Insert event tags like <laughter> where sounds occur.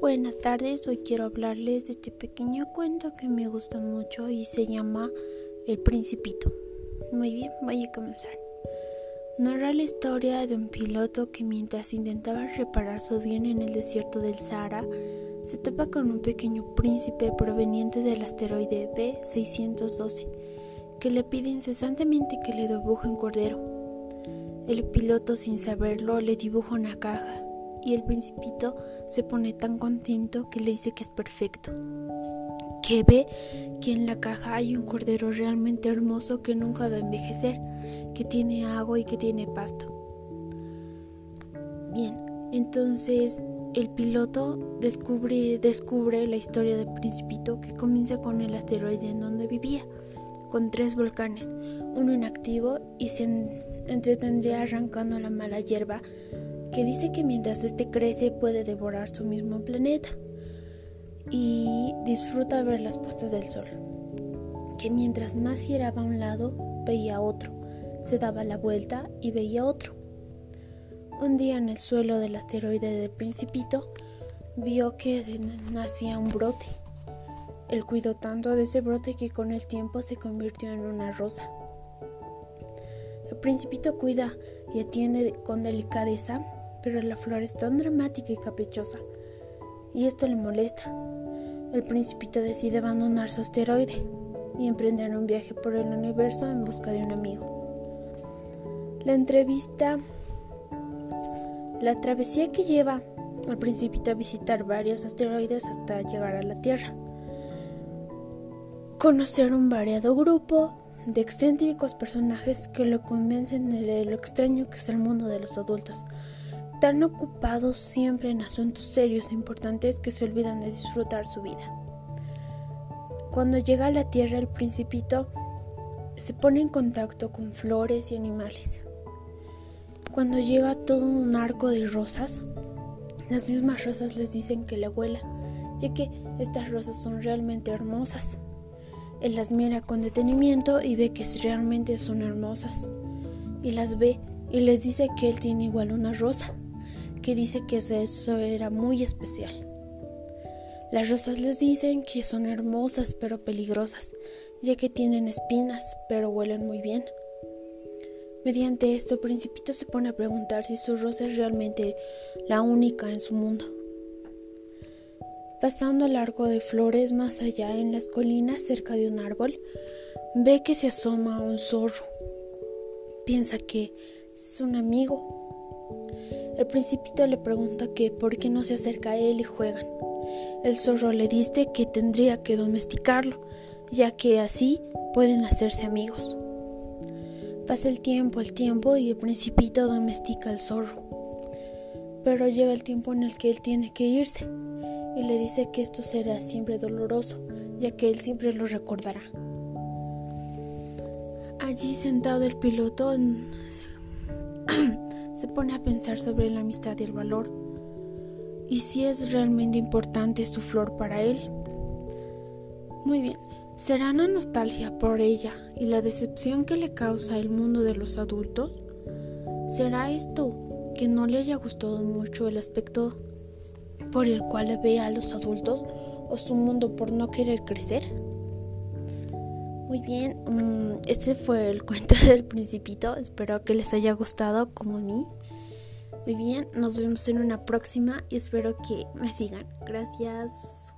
Buenas tardes, hoy quiero hablarles de este pequeño cuento que me gusta mucho y se llama El Principito. Muy bien, voy a comenzar. Narra la historia de un piloto que mientras intentaba reparar su avión en el desierto del Sahara, se topa con un pequeño príncipe proveniente del asteroide B612, que le pide incesantemente que le dibuje un cordero. El piloto, sin saberlo, le dibuja una caja y el principito se pone tan contento que le dice que es perfecto, que ve que en la caja hay un cordero realmente hermoso que nunca va a envejecer, que tiene agua y que tiene pasto. Bien, entonces el piloto descubre, descubre la historia del principito que comienza con el asteroide en donde vivía, con tres volcanes, uno inactivo y se entretendría arrancando la mala hierba que dice que mientras este crece puede devorar su mismo planeta y disfruta ver las puestas del sol, que mientras más giraba a un lado veía otro, se daba la vuelta y veía otro. Un día en el suelo del asteroide del principito vio que nacía un brote. Él cuidó tanto de ese brote que con el tiempo se convirtió en una rosa. El principito cuida y atiende con delicadeza pero la flor es tan dramática y caprichosa, y esto le molesta. El principito decide abandonar su asteroide y emprender un viaje por el universo en busca de un amigo. La entrevista, la travesía que lleva al principito a visitar varios asteroides hasta llegar a la Tierra. Conocer un variado grupo de excéntricos personajes que lo convencen de lo extraño que es el mundo de los adultos, tan ocupados siempre en asuntos serios e importantes que se olvidan de disfrutar su vida. Cuando llega a la Tierra el principito se pone en contacto con flores y animales. Cuando llega todo un arco de rosas, las mismas rosas les dicen que le huela, ya que estas rosas son realmente hermosas. Él las mira con detenimiento y ve que realmente son hermosas. Y las ve y les dice que él tiene igual una rosa que dice que eso era muy especial. Las rosas les dicen que son hermosas pero peligrosas, ya que tienen espinas pero huelen muy bien. Mediante esto, principito se pone a preguntar si su rosa es realmente la única en su mundo. Pasando al arco de flores más allá en las colinas cerca de un árbol, ve que se asoma un zorro. Piensa que es un amigo el principito le pregunta que por qué no se acerca a él y juegan. El zorro le dice que tendría que domesticarlo, ya que así pueden hacerse amigos. Pasa el tiempo, el tiempo y el principito domestica al zorro. Pero llega el tiempo en el que él tiene que irse y le dice que esto será siempre doloroso, ya que él siempre lo recordará. Allí sentado el piloto se pone a pensar sobre la amistad y el valor, y si es realmente importante su flor para él. Muy bien, ¿será una nostalgia por ella y la decepción que le causa el mundo de los adultos? ¿Será esto que no le haya gustado mucho el aspecto por el cual ve a los adultos o su mundo por no querer crecer? Muy bien, mm, este fue el cuento <laughs> del principito. Espero que les haya gustado como a mí. Muy bien, nos vemos en una próxima y espero que me sigan. Gracias.